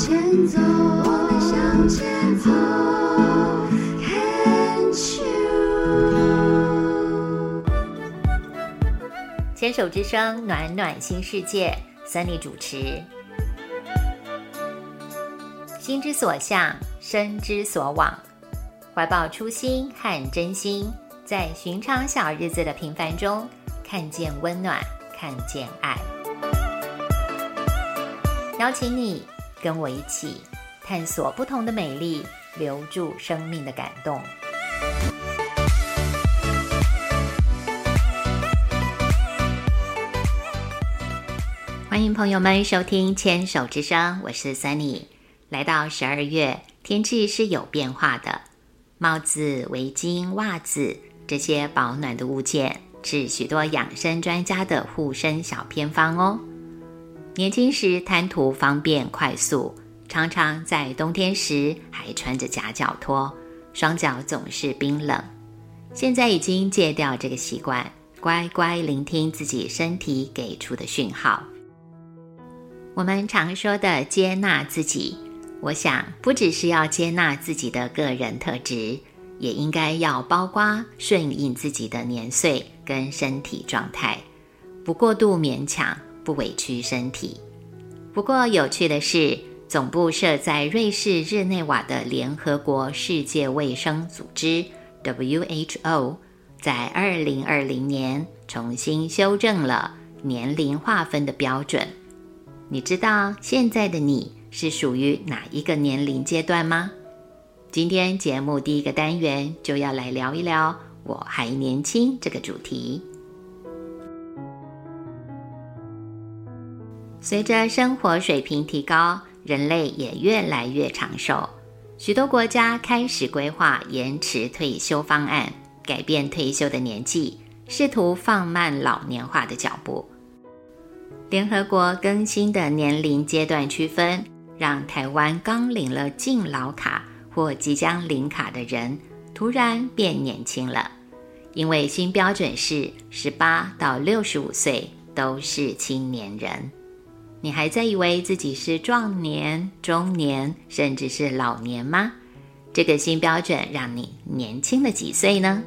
前走，我们向前走牵手之声，暖暖新世界，Sunny 主持。心之所向，身之所往，怀抱初心和真心，在寻常小日子的平凡中，看见温暖，看见爱。邀请你跟我一起探索不同的美丽，留住生命的感动。欢迎朋友们收听《牵手之声》，我是 Sunny。来到十二月，天气是有变化的，帽子、围巾、袜子这些保暖的物件，是许多养生专家的护身小偏方哦。年轻时贪图方便快速，常常在冬天时还穿着夹脚拖，双脚总是冰冷。现在已经戒掉这个习惯，乖乖聆听自己身体给出的讯号。我们常说的接纳自己，我想不只是要接纳自己的个人特质，也应该要包括顺应自己的年岁跟身体状态，不过度勉强。不委屈身体。不过有趣的是，总部设在瑞士日内瓦的联合国世界卫生组织 （WHO） 在2020年重新修正了年龄划分的标准。你知道现在的你是属于哪一个年龄阶段吗？今天节目第一个单元就要来聊一聊“我还年轻”这个主题。随着生活水平提高，人类也越来越长寿。许多国家开始规划延迟退休方案，改变退休的年纪，试图放慢老年化的脚步。联合国更新的年龄阶段区分，让台湾刚领了敬老卡或即将领卡的人突然变年轻了，因为新标准是十八到六十五岁都是青年人。你还在以为自己是壮年、中年，甚至是老年吗？这个新标准让你年轻了几岁呢？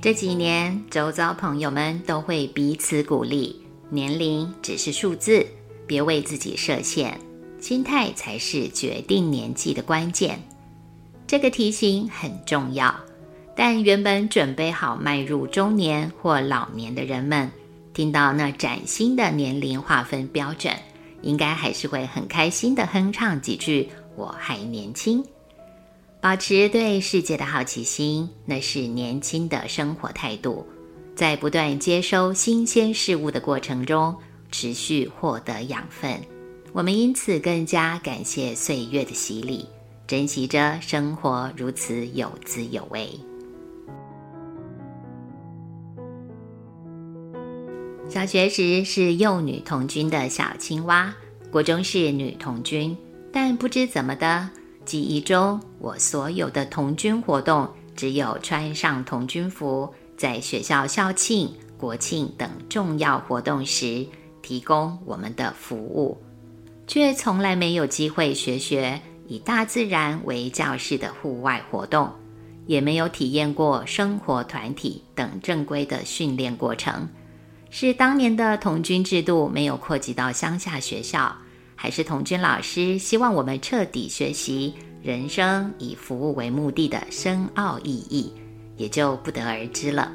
这几年，周遭朋友们都会彼此鼓励：年龄只是数字，别为自己设限，心态才是决定年纪的关键。这个提醒很重要，但原本准备好迈入中年或老年的人们。听到那崭新的年龄划分标准，应该还是会很开心的哼唱几句“我还年轻”。保持对世界的好奇心，那是年轻的生活态度。在不断接收新鲜事物的过程中，持续获得养分。我们因此更加感谢岁月的洗礼，珍惜着生活如此有滋有味。小学时是幼女童军的小青蛙，国中是女童军，但不知怎么的，记忆中我所有的童军活动，只有穿上童军服，在学校校庆、国庆等重要活动时提供我们的服务，却从来没有机会学学以大自然为教室的户外活动，也没有体验过生活团体等正规的训练过程。是当年的童军制度没有扩及到乡下学校，还是童军老师希望我们彻底学习人生以服务为目的的深奥意义，也就不得而知了。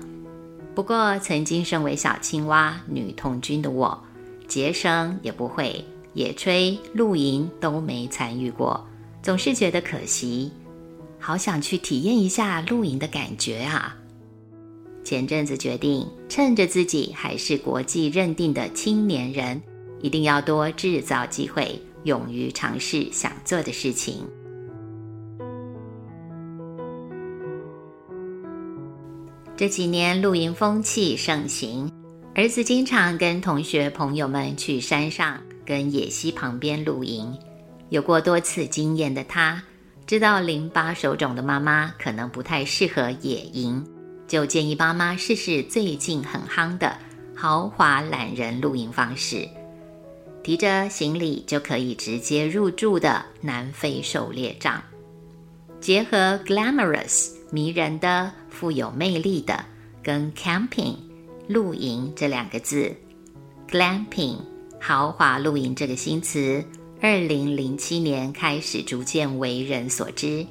不过，曾经身为小青蛙女童军的我，结绳也不会，野炊、露营都没参与过，总是觉得可惜，好想去体验一下露营的感觉啊！前阵子决定，趁着自己还是国际认定的青年人，一定要多制造机会，勇于尝试想做的事情。这几年露营风气盛行，儿子经常跟同学朋友们去山上跟野溪旁边露营。有过多次经验的他，知道淋巴手肿的妈妈可能不太适合野营。就建议爸妈试试最近很夯的豪华懒人露营方式。提着行李就可以直接入住的南非狩猎帐。结合 glamorous 迷人的、富有魅力的，跟 camping 露营这两个字，glamping 豪华露营这个新词，二零零七年开始逐渐为人所知，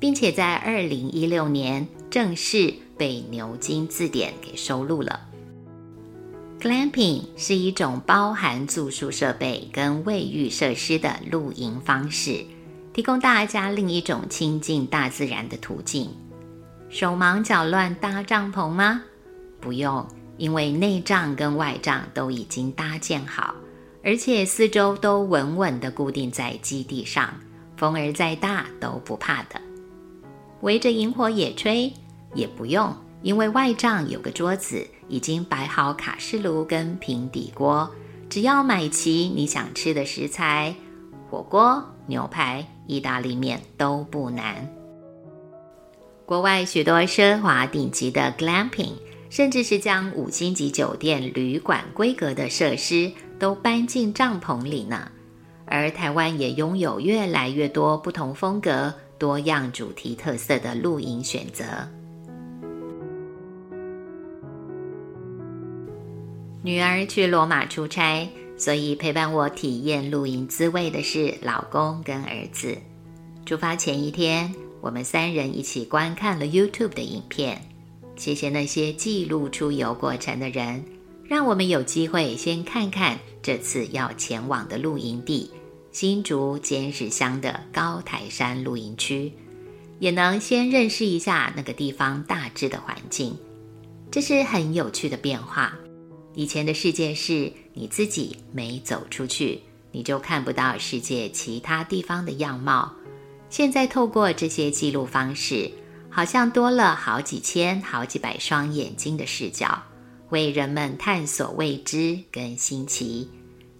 并且在二零一六年正式被牛津字典给收录了。glamping 是一种包含住宿设备跟卫浴设施的露营方式。提供大家另一种亲近大自然的途径。手忙脚乱搭帐篷吗？不用，因为内帐跟外帐都已经搭建好，而且四周都稳稳地固定在基地上，风儿再大都不怕的。围着萤火野炊也不用，因为外帐有个桌子，已经摆好卡式炉跟平底锅，只要买齐你想吃的食材，火锅、牛排。意大利面都不难。国外许多奢华顶级的 glamping，甚至是将五星级酒店旅馆规格的设施都搬进帐篷里呢。而台湾也拥有越来越多不同风格、多样主题特色的露营选择。女儿去罗马出差。所以陪伴我体验露营滋味的是老公跟儿子。出发前一天，我们三人一起观看了 YouTube 的影片。谢谢那些记录出游过程的人，让我们有机会先看看这次要前往的露营地——新竹尖石乡的高台山露营区，也能先认识一下那个地方大致的环境。这是很有趣的变化。以前的世界是你自己没走出去，你就看不到世界其他地方的样貌。现在透过这些记录方式，好像多了好几千、好几百双眼睛的视角，为人们探索未知跟新奇。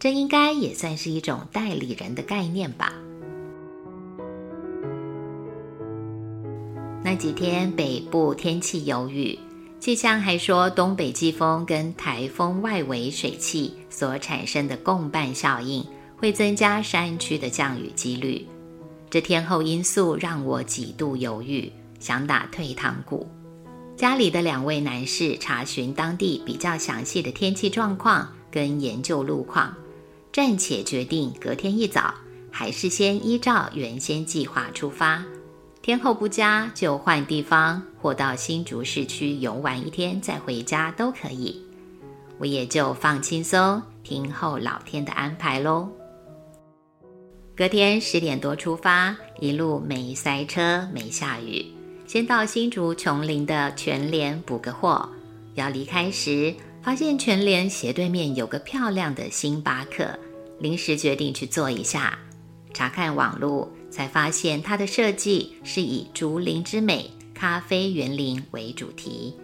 这应该也算是一种代理人的概念吧。那几天北部天气有雨。气象还说，东北季风跟台风外围水汽所产生的共伴效应，会增加山区的降雨几率。这天后因素让我几度犹豫，想打退堂鼓。家里的两位男士查询当地比较详细的天气状况跟研究路况，暂且决定隔天一早还是先依照原先计划出发。天候不佳就换地方，或到新竹市区游玩一天再回家都可以。我也就放轻松，听候老天的安排喽。隔天十点多出发，一路没塞车，没下雨。先到新竹琼林的全联补个货。要离开时，发现全联斜对面有个漂亮的星巴克，临时决定去坐一下。查看网路。才发现它的设计是以竹林之美、咖啡园林为主题，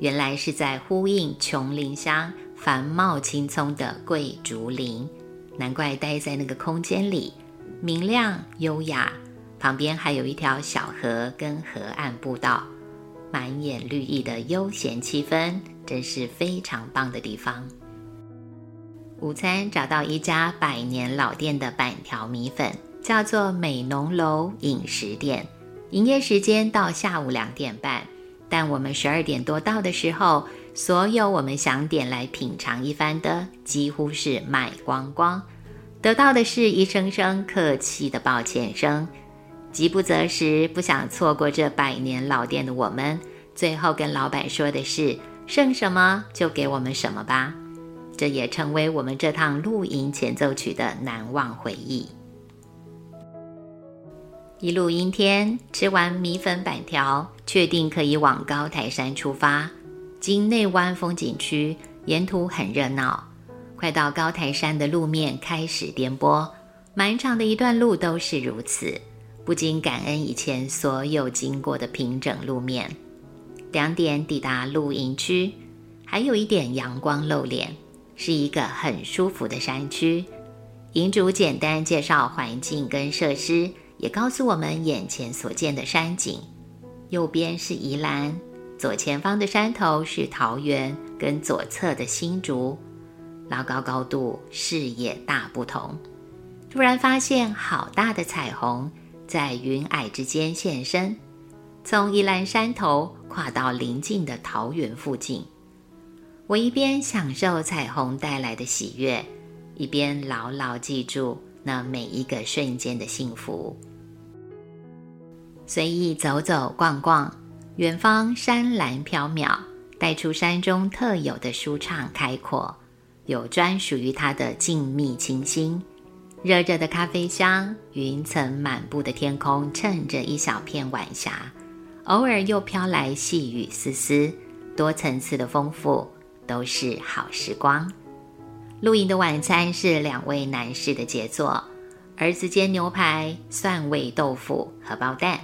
原来是在呼应琼林乡繁茂青葱的桂竹林，难怪待在那个空间里，明亮优雅，旁边还有一条小河跟河岸步道，满眼绿意的悠闲气氛，真是非常棒的地方。午餐找到一家百年老店的板条米粉。叫做美浓楼饮食店，营业时间到下午两点半，但我们十二点多到的时候，所有我们想点来品尝一番的几乎是卖光光，得到的是一声声客气的抱歉声。饥不择食，不想错过这百年老店的我们，最后跟老板说的是：剩什么就给我们什么吧。这也成为我们这趟露营前奏曲的难忘回忆。一路阴天，吃完米粉板条，确定可以往高台山出发。经内湾风景区，沿途很热闹。快到高台山的路面开始颠簸，满长的一段路都是如此，不禁感恩以前所有经过的平整路面。两点抵达露营区，还有一点阳光露脸，是一个很舒服的山区。营主简单介绍环境跟设施。也告诉我们眼前所见的山景，右边是宜兰，左前方的山头是桃园，跟左侧的新竹。老高高度，视野大不同。突然发现好大的彩虹在云霭之间现身，从宜兰山头跨到邻近的桃园附近。我一边享受彩虹带来的喜悦，一边牢牢记住那每一个瞬间的幸福。随意走走逛逛，远方山岚飘渺，带出山中特有的舒畅开阔，有专属于它的静谧清新。热热的咖啡香，云层满布的天空衬着一小片晚霞，偶尔又飘来细雨丝丝，多层次的丰富，都是好时光。露营的晚餐是两位男士的杰作：儿子煎牛排、蒜味豆腐、荷包蛋；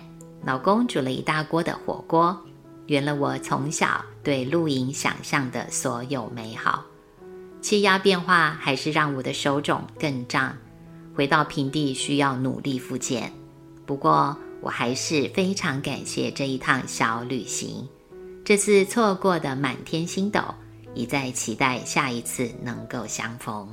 老公煮了一大锅的火锅，圆了我从小对露营想象的所有美好。气压变化还是让我的手肿更胀。回到平地需要努力复健，不过我还是非常感谢这一趟小旅行。这次错过的满天星斗，已在期待下一次能够相逢。